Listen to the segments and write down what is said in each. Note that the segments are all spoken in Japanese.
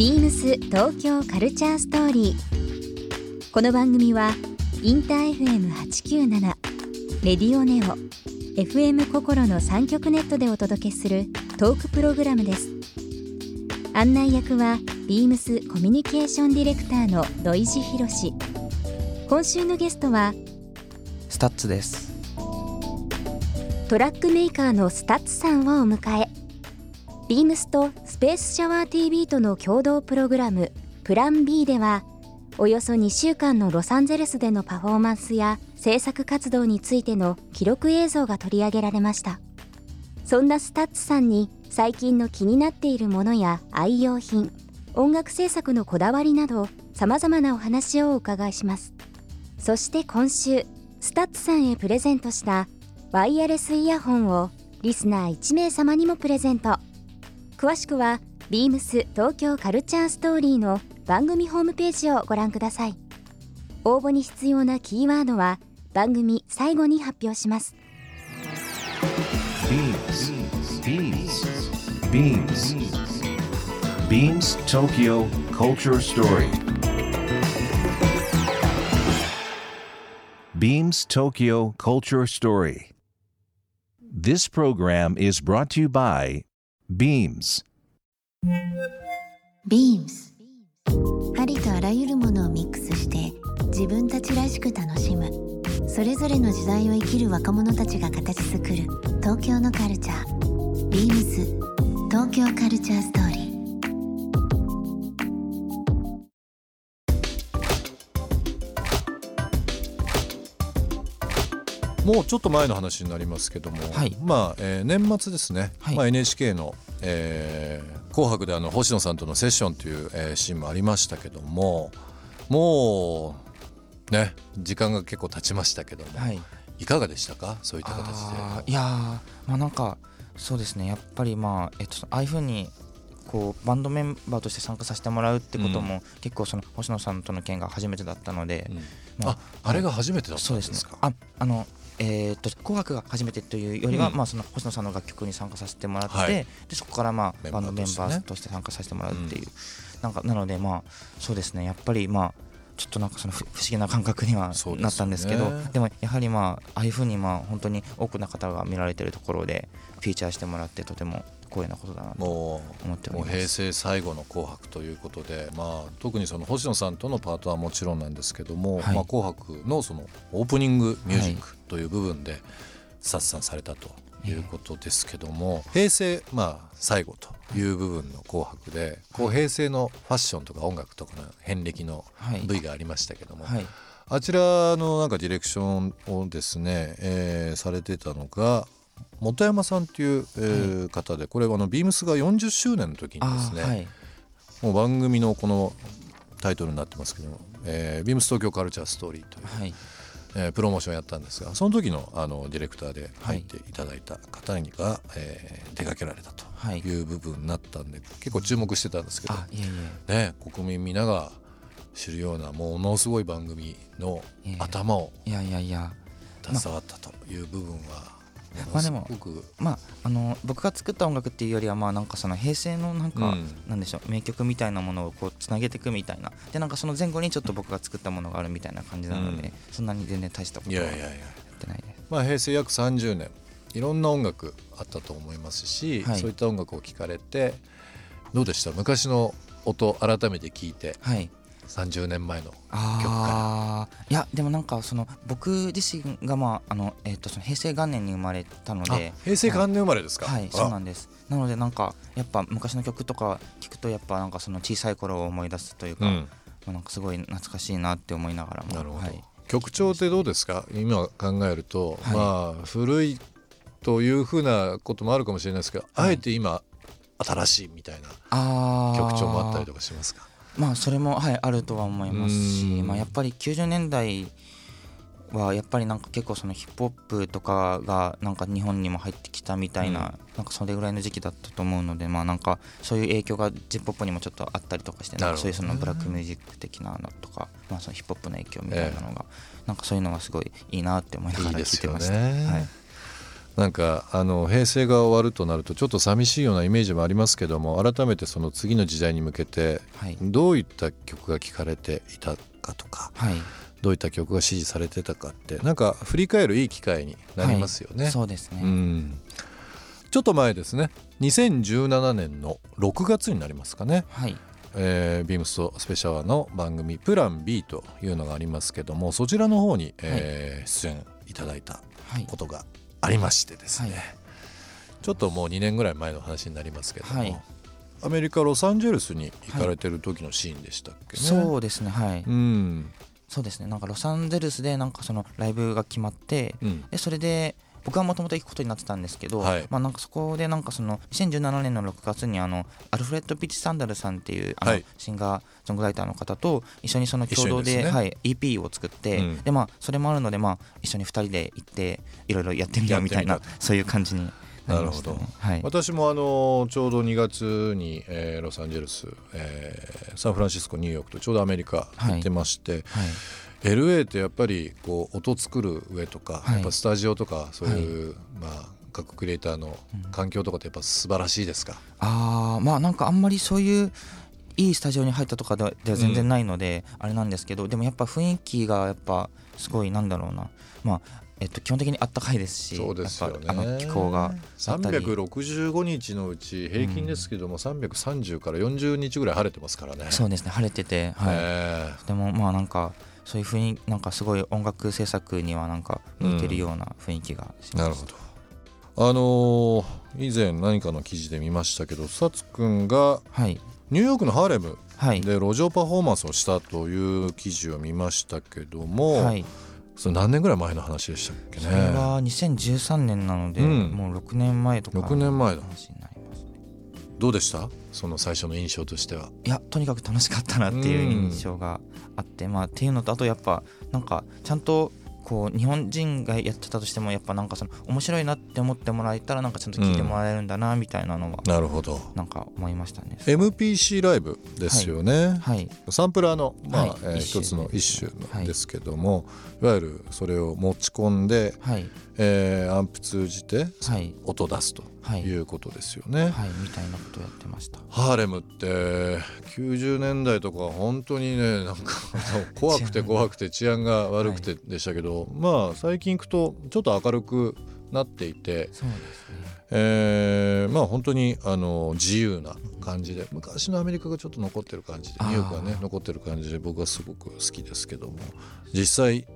ビームス東京カルチャーストーリー。この番組はインター FM897 レディオネオ FM 心の三極ネットでお届けするトークプログラムです。案内役はビームスコミュニケーションディレクターの土井博志。今週のゲストは STUTS ですトラックメーカーの STUTS さんをお迎えビームスとスペースシャワー TV との共同プログラムプラン B ではおよそ2週間のロサンゼルスでのパフォーマンスや制作活動についての記録映像が取り上げられました。そんな STUTS さんに最近の気になっているものや愛用品音楽制作のこだわりなどさまざまなお話をお伺いします。そして今週 STUTS さんへプレゼントしたワイヤレスイヤホンをリスナー1名様にもプレゼント。詳しくはビームス東京カルチャーストーリーの番組ホームページをご覧ください応募に必要なキーワードは番組最後に発表します BeamsBeamsBeamsTokyo Culture Story Beams Tokyo Culture Story This program is brought to you by Beams. ビームスありとあらゆるものをミックスして自分たちらしく楽しむ。それぞれの時代を生きる若者たちが形作る東京のカルチャー。ビームス東京カルチャーストもうちょっと前の話になりますけども、はい。まあ、えー年末ですね、はい。まあ、NHK の、えー紅白」であの星野さんとのセッションという、えーシーンもありましたけどももうね時間が結構経ちましたけども、はい。い、かがでしたか？そういった形で。いやーまあなんかそうですね。やっぱりまあえっとああいうふうにこうバンドメンバーとして参加させてもらうってことも、結構その星野さんとの件が初めてだったので、うん。まああれが初めてだったそうんですかああのえーっと紅白が初めてというよりは、うん。まあ、その星野さんの楽曲に参加させてもらって、はい。でそこから、まあ、バンドメンバーとして参加させてもらうっていう、なんかなのでまあそうですね。やっぱりまあちょっとなんかそのふ不思議な感覚にはなったんですけどでもやはりまあああいうふうにまあ本当に多くの方が見られてるところでフィーチャーしてもらってとても光栄なことだなとも思っております。平成最後の「紅白」ということで、まあ、特にその星野さんとのパートはもちろんなんですけども「はい。まあ、紅白」のそのオープニングミュージックという部分で殺散されたということですけども、平成、まあ、最後という部分の「紅白で」こう平成のファッションとか音楽とかの遍歴のはい。部位がありましたけども、はい。あちらのなんかディレクションをですね、えーされてたのが本山さんという、えー方でこれはあのビームスが40周年の時にですね、はい。もう番組のこのタイトルになってますけど「えー、ビームス東京カルチャーストーリー」という、はい。えープロモーションをやったんですがその時のあのディレクターで入っていただいた方にが、えー出かけられたとはい。いう部分になったんで結構注目してたんですけど、ね、国民皆が知るようなものすごい番組の頭をいやいやいや。携わったという部分はまあでもまああの僕が作った音楽っていうよりはまあなんかその平成のなんか、うん。なんでしょう名曲みたいなものをこうつなげていくみたいな。でなんかその前後にちょっと僕が作ったものがあるみたいな感じなので、うん。そんなに全然大したことはやいやいやいや。ってないです。まあ、平成約30年いろんな音楽あったと思いますし、はい。そういった音楽を聴かれてどうでした？昔の音改めて聞いて。はい30年前の曲かああいやでもなんかその僕自身がまああのえっ、とその平成元年に生まれたのらで。あ平成元年生まれですか、はいあそうなんです。なのでなんかやっぱ昔の曲とか聞くとやっぱなんかその小さい頃を思い出すというか、うん。まあなんかすごい懐かしいなって思いながらも。なるほど、はい、曲調ってどうですか？今考えると、はい。まあ古いというふうなこともあるかもしれないですけど、はい。あえて今新しいみたいな曲調もあったりとかしますか？まあそれもはいあるとは思いますしうん。まあやっぱり90年代はやっぱりなんか結構そのヒップホップとかがなんか日本にも入ってきたみたいな、なんかそれぐらいの時期だったと思うのでまあなんかそういう影響が j p o p にもちょっとあったりとかしてそういうそのブラックミュージック的なのとか、まあ、そのヒップホップの影響みたいなのが、なんかそういうのがすごいいいなって思いながら聞いてました。はいなんかあの平成が終わるとなるとちょっと寂しいようなイメージもありますけども改めてその次の時代に向けてはい。どういった曲が聴かれていたかとかはい。どういった曲が支持されてたかってなんか振り返るいい機会になりますよね。はい。そうですね、うん。ちょっと前ですね。2017年の6月になりますかね、はい。えービームスとスペシャルの番組「プラン B」というのがありますけどもそちらの方に、えー出演いただいたはい。ことがありましてですね、はい。ちょっともう2年ぐらい前の話になりますけども、はい。アメリカ・ロサンゼルスに行かれてる時のシーンでしたっけね。そうですねはい、うん。そうですね。なんかロサンゼルスでなんかそのライブが決まってうん。でそれで僕はもともと行くことになってたんですけど、はい。まあ、なんかそこでなんかその2017年の6月にあのアルフレッド・ピッチ・サンダルさんっていうあのはい。シンガーソングライターの方と一緒にその共同でね。はい、EP を作って、うん。でまあそれもあるので、まあ、一緒に2人で行っていろいろやってみようみたいなそういう感じになりました、ね、なるはい、私もあのちょうど2月に、えーロサンゼルス、えーサンフランシスコニューヨークとちょうどアメリカ行ってまして、はい LA ってやっぱりこう音作る上とか、はい。やっぱスタジオとかそういう、まあ各クリエイターの環境とかってやっぱ素晴らしいですか、あーまあなんかあんまりそういういいスタジオに入ったとかでは全然ないので、あれなんですけどでもやっぱ雰囲気がやっぱすごいなんだろうな。まあえっと基本的にあったかいですしそうですよね。あの気候があったり。365日のうち平均ですけども、330から40日ぐらい晴れてますからね。そうですね晴れてて、はい。え。でもまあなんかそういう雰囲気なんかすごい音楽制作にはなんか向いてるような雰囲気がします、ーなるほど。あのー以前何かの記事で見ましたけどサツくんがはい。ニューヨークのハーレムはい。で路上パフォーマンスをしたという記事を見ましたけども、はい。それ何年ぐらい前の話でしたっけね？それは2013年なので、うん。もう6年前とか6年前だどうでした？その最初の印象としては。いやとにかく楽しかったなっていう印象があって、まあっていうのとあとやっぱなんかちゃんとこう日本人がやってたとしてもやっぱなんかその面白いなって思ってもらえたらなんかちゃんと聞いてもらえるんだなみたいなのはなるほど。なんか思いましたね。MPC ライブですよね、はい。サンプラーの、まあはい。えー一つの一種はい。ですけども、い、わゆるそれを持ち込んで、はい。えーアンプ通じてはい。音出すと。はいいうことですよね。はいみたいなことをやってました。ハーレムって90年代とか本当にねなんか 怖くて怖くて治安が悪くてでしたけど、まあ最近行くとちょっと明るくなっていて、ね。えーまあ本当にあの自由な感じで昔のアメリカがちょっと残ってる感じでニューヨークがね残ってる感じで僕はすごく好きですけども実際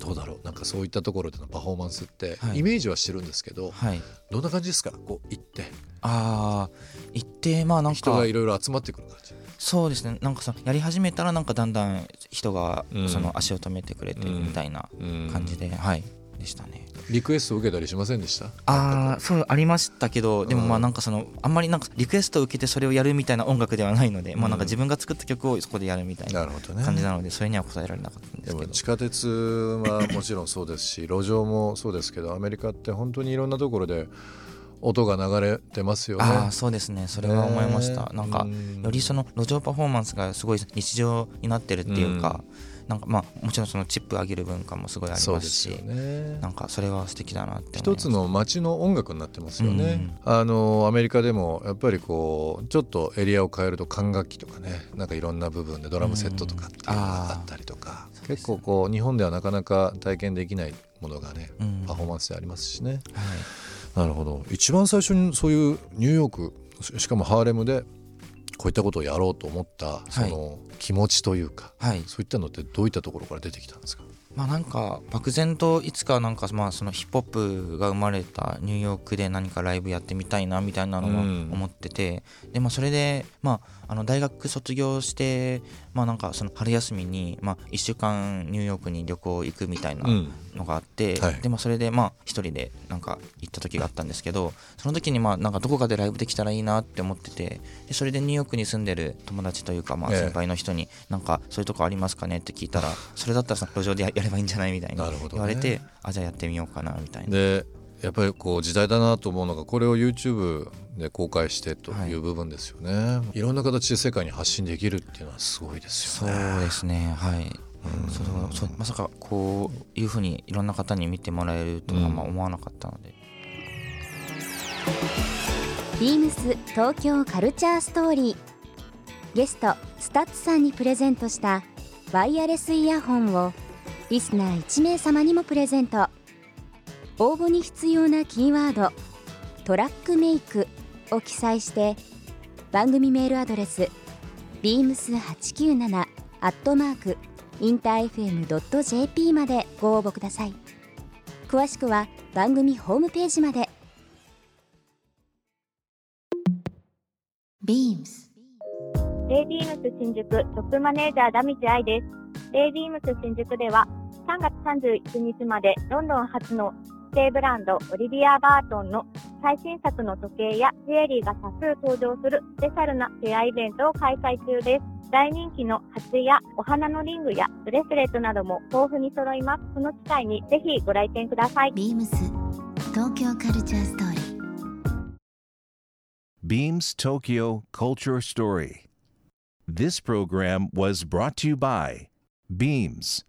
どうだろう。なんかそういったところでのパフォーマンスってはい。イメージはしてるんですけど、はい。どんな感じですか？こう行って。ああ行ってまあなんか人がいろいろ集まってくる感じ。そうですね。なんかそのやり始めたらなんかだんだん人がうん。その足を止めてくれてみたいな感じで、はいでしたね。リクエストを受けたりしませんでした？ああそうありましたけどでもまうんあなんかそのあんまりなんかリクエストを受けてそれをやるみたいな音楽ではないので、まあなんか自分が作った曲をそこでやるみたいななるほどね。感じなのでそれには答えられなかったんでけど。ですも地下鉄はもちろんそうですし路上もそうですけどアメリカって本当にいろんなところで音が流れてますよね。ああそうですね。それは思いました、ねなんかうんよりその路上パフォーマンスがすごい日常になってるっていうか、なんかまあもちろんそのチップ上げる文化もすごいありますすよね。なんかそれは素敵だなって一つの街の音楽になってますよね、あのアメリカでもやっぱりこうちょっとエリアを変えると管楽器とかねなんかいろんな部分でドラムセットとかっていうのがあったりとか、結構こう日本ではなかなか体験できないものがね、うん。パフォーマンスでありますしね。はい。なるほど。一番最初にそういうニューヨークししかもハーレムでこういったことをやろうと思ったその気持ちというか、はい。そういったのってどういったところから出てきたんですか？まあなんか漠然といつかなんかまあそのヒップホップが生まれたニューヨークで何かライブやってみたいなみたいなのはうん。思ってて、でまあそれでまああの大学卒業してまあなんかその春休みにまあ1週間ニューヨークに旅行行くみたいなのがあって、はい。でまあそれでまあ一人でなんか行った時があったんですけどその時にまあなんかどこかでライブできたらいいなって思っててでそれでニューヨークに住んでる友達というかまあええ。先輩の人になんかそういうとこありますかねって聞いたらそれだったらその路上でや やればいいんじゃないみたいにな言われてあじゃあやってみようかなみたいな。でやっぱりこう時代だなと思うのがこれを YouTube で公開してとはい。いう部分ですよね、い、ろんな形で世界に発信できるっていうのはすごいですそうよねですね。はい。それはそうまさかこういうふうにいろんな方に見てもらえるとはまあ思わなかったので、ビームス東京カルチャーストーリー。ゲストスタッツさんにプレゼントしたワイヤレスイヤホンをリスナー1名様にもプレゼント応募に必要なキーワード「トラックメイク」を記載して番組メールアドレス beams897 アットマークインター FM.jp までご応募ください。詳しくは番組ホームページまで。beams レイビームス新宿トップマネージャー田道愛です。レイビームス新宿では3月31日までロンドン初の指定ブランドオリビア・バートンの最新作の時計やジュエリーが多数登場するスペシャルなフェアイベントを開催中です。大人気の鉢やお花のリングやブレスレットなども豊富に揃います。この機会にぜひご来店ください。beams 東京カルチャーストーリー Beams Tokyo Culture Story. This program was brought to you by Beams.